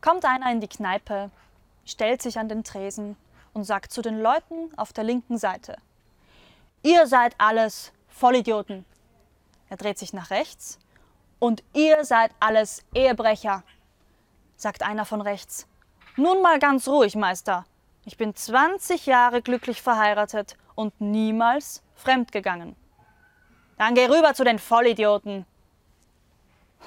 kommt einer in die Kneipe, stellt sich an den Tresen und sagt zu den Leuten auf der linken Seite, ihr seid alles Vollidioten. Er dreht sich nach rechts und ihr seid alles Ehebrecher, sagt einer von rechts. Nun mal ganz ruhig, Meister. Ich bin 20 Jahre glücklich verheiratet und niemals fremdgegangen. Dann geh rüber zu den Vollidioten,